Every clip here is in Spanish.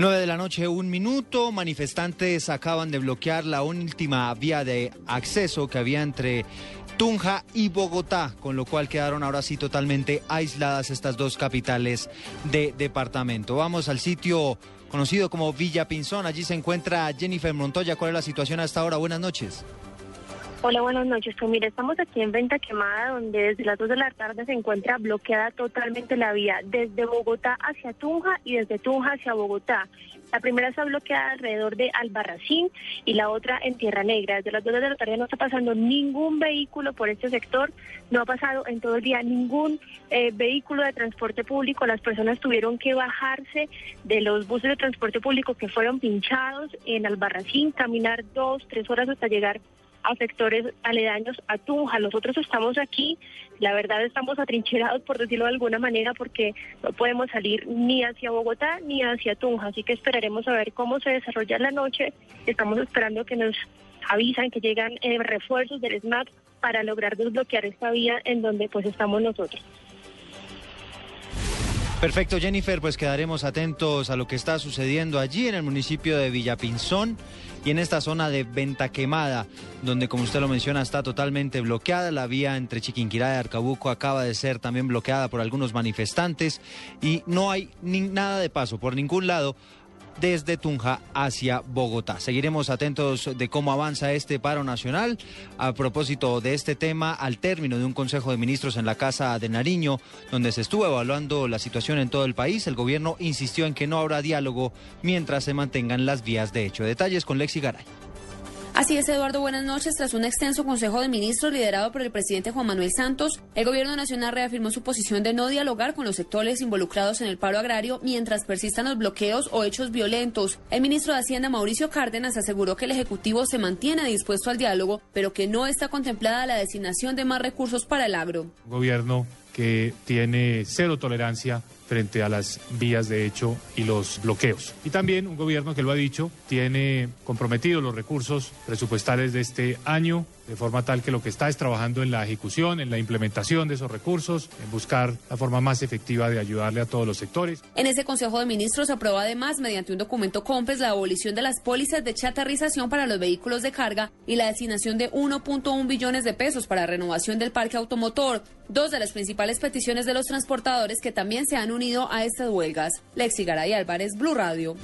9 de la noche, un minuto. Manifestantes acaban de bloquear la última vía de acceso que había entre Tunja y Bogotá, con lo cual quedaron ahora sí totalmente aisladas estas dos capitales de departamento. Vamos al sitio conocido como Villa Pinzón. Allí se encuentra Jennifer Montoya. ¿Cuál es la situación hasta ahora? Buenas noches. Hola, buenas noches. Pues mira, estamos aquí en Venta Quemada, donde desde las 2 de la tarde se encuentra bloqueada totalmente la vía desde Bogotá hacia Tunja y desde Tunja hacia Bogotá. La primera está bloqueada alrededor de Albarracín y la otra en Tierra Negra. Desde las 2 de la tarde no está pasando ningún vehículo por este sector, no ha pasado en todo el día ningún eh, vehículo de transporte público. Las personas tuvieron que bajarse de los buses de transporte público que fueron pinchados en Albarracín, caminar dos, tres horas hasta llegar a sectores aledaños a Tunja. Nosotros estamos aquí, la verdad estamos atrincherados por decirlo de alguna manera porque no podemos salir ni hacia Bogotá ni hacia Tunja, así que esperaremos a ver cómo se desarrolla la noche. Estamos esperando que nos avisan que llegan eh, refuerzos del SMAT para lograr desbloquear esta vía en donde pues estamos nosotros. Perfecto, Jennifer, pues quedaremos atentos a lo que está sucediendo allí en el municipio de Villapinzón y en esta zona de Venta Quemada, donde como usted lo menciona está totalmente bloqueada. La vía entre Chiquinquirá y Arcabuco acaba de ser también bloqueada por algunos manifestantes y no hay nada de paso por ningún lado desde Tunja hacia Bogotá. Seguiremos atentos de cómo avanza este paro nacional. A propósito de este tema, al término de un Consejo de Ministros en la Casa de Nariño, donde se estuvo evaluando la situación en todo el país, el gobierno insistió en que no habrá diálogo mientras se mantengan las vías de hecho. Detalles con Lexi Garay. Así es, Eduardo, buenas noches. Tras un extenso Consejo de Ministros liderado por el presidente Juan Manuel Santos, el Gobierno Nacional reafirmó su posición de no dialogar con los sectores involucrados en el paro agrario mientras persistan los bloqueos o hechos violentos. El ministro de Hacienda, Mauricio Cárdenas, aseguró que el Ejecutivo se mantiene dispuesto al diálogo, pero que no está contemplada la designación de más recursos para el agro. Gobierno que tiene cero tolerancia frente a las vías de hecho y los bloqueos. Y también un gobierno que lo ha dicho, tiene comprometidos los recursos presupuestales de este año, de forma tal que lo que está es trabajando en la ejecución, en la implementación de esos recursos, en buscar la forma más efectiva de ayudarle a todos los sectores. En ese Consejo de Ministros se aprobó además, mediante un documento COMPES, la abolición de las pólizas de chatarrización para los vehículos de carga y la designación de 1.1 billones de pesos para renovación del parque automotor, dos de las principales peticiones de los transportadores que también se han unido a estas huelgas. Lexi Garay Álvarez, Blue Radio.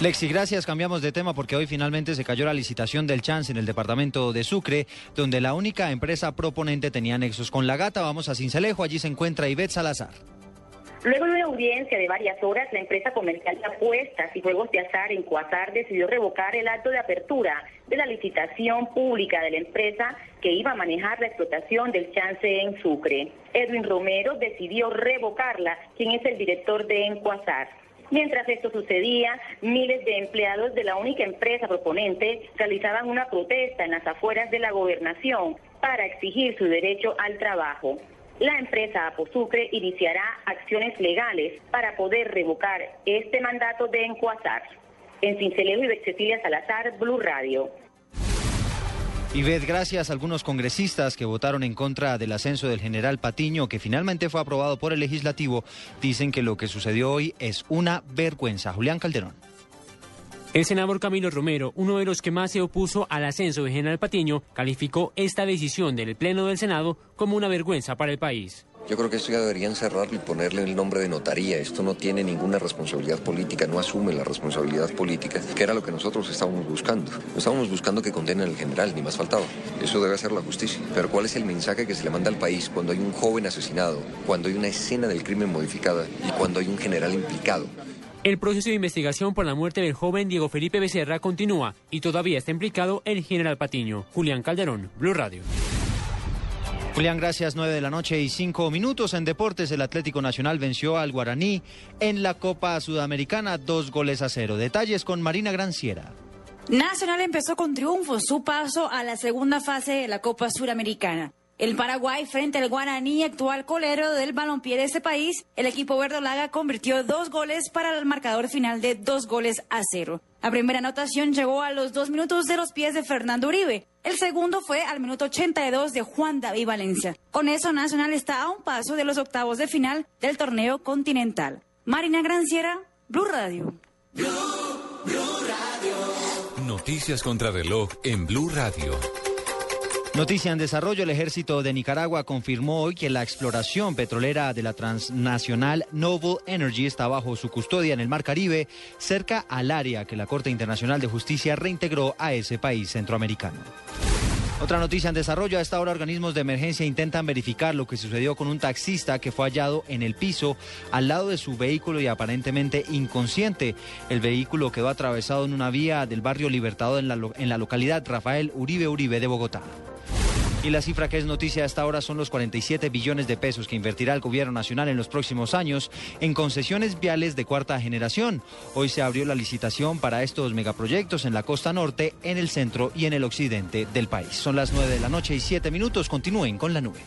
Lexi, gracias. Cambiamos de tema porque hoy finalmente se cayó la licitación del Chance en el departamento de Sucre, donde la única empresa proponente tenía nexos con la gata. Vamos a Cincelejo, allí se encuentra Ivette Salazar. Luego de una audiencia de varias horas, la empresa comercial de apuestas y juegos de azar en Cuasar decidió revocar el acto de apertura de la licitación pública de la empresa que iba a manejar la explotación del chance en Sucre. Edwin Romero decidió revocarla, quien es el director de Encuasar. Mientras esto sucedía, miles de empleados de la única empresa proponente realizaban una protesta en las afueras de la gobernación para exigir su derecho al trabajo. La empresa Aposucre iniciará acciones legales para poder revocar este mandato de Encuazar. En Cincelejo y Cecilia Salazar, Blue Radio. Ivette, gracias a algunos congresistas que votaron en contra del ascenso del general Patiño, que finalmente fue aprobado por el legislativo, dicen que lo que sucedió hoy es una vergüenza. Julián Calderón. El senador Camilo Romero, uno de los que más se opuso al ascenso de General Patiño, calificó esta decisión del Pleno del Senado como una vergüenza para el país. Yo creo que esto ya deberían cerrarlo y ponerle el nombre de notaría. Esto no tiene ninguna responsabilidad política, no asume la responsabilidad política, que era lo que nosotros estábamos buscando. No estábamos buscando que condenen al general, ni más faltaba. Eso debe hacer la justicia. Pero ¿cuál es el mensaje que se le manda al país cuando hay un joven asesinado, cuando hay una escena del crimen modificada y cuando hay un general implicado? El proceso de investigación por la muerte del joven Diego Felipe Becerra continúa y todavía está implicado el general Patiño. Julián Calderón, Blue Radio. Julián, gracias. 9 de la noche y 5 minutos. En deportes, el Atlético Nacional venció al Guaraní en la Copa Sudamericana, dos goles a cero. Detalles con Marina Granciera. Nacional empezó con triunfo su paso a la segunda fase de la Copa Suramericana. El Paraguay frente al Guaraní, actual colero del balompié de este país, el equipo verdolaga convirtió dos goles para el marcador final de dos goles a cero. La primera anotación llegó a los dos minutos de los pies de Fernando Uribe. El segundo fue al minuto 82 de Juan David Valencia. Con eso Nacional está a un paso de los octavos de final del torneo continental. Marina Granciera, Blue Radio. Noticias contra reloj en Blue Radio. Noticia en desarrollo, el ejército de Nicaragua confirmó hoy que la exploración petrolera de la transnacional Noble Energy está bajo su custodia en el Mar Caribe, cerca al área que la Corte Internacional de Justicia reintegró a ese país centroamericano. Otra noticia en desarrollo, a esta hora organismos de emergencia intentan verificar lo que sucedió con un taxista que fue hallado en el piso al lado de su vehículo y aparentemente inconsciente. El vehículo quedó atravesado en una vía del barrio Libertador en la, en la localidad Rafael Uribe Uribe de Bogotá. Y la cifra que es noticia hasta ahora son los 47 billones de pesos que invertirá el gobierno nacional en los próximos años en concesiones viales de cuarta generación. Hoy se abrió la licitación para estos megaproyectos en la costa norte, en el centro y en el occidente del país. Son las 9 de la noche y 7 minutos. Continúen con la nube.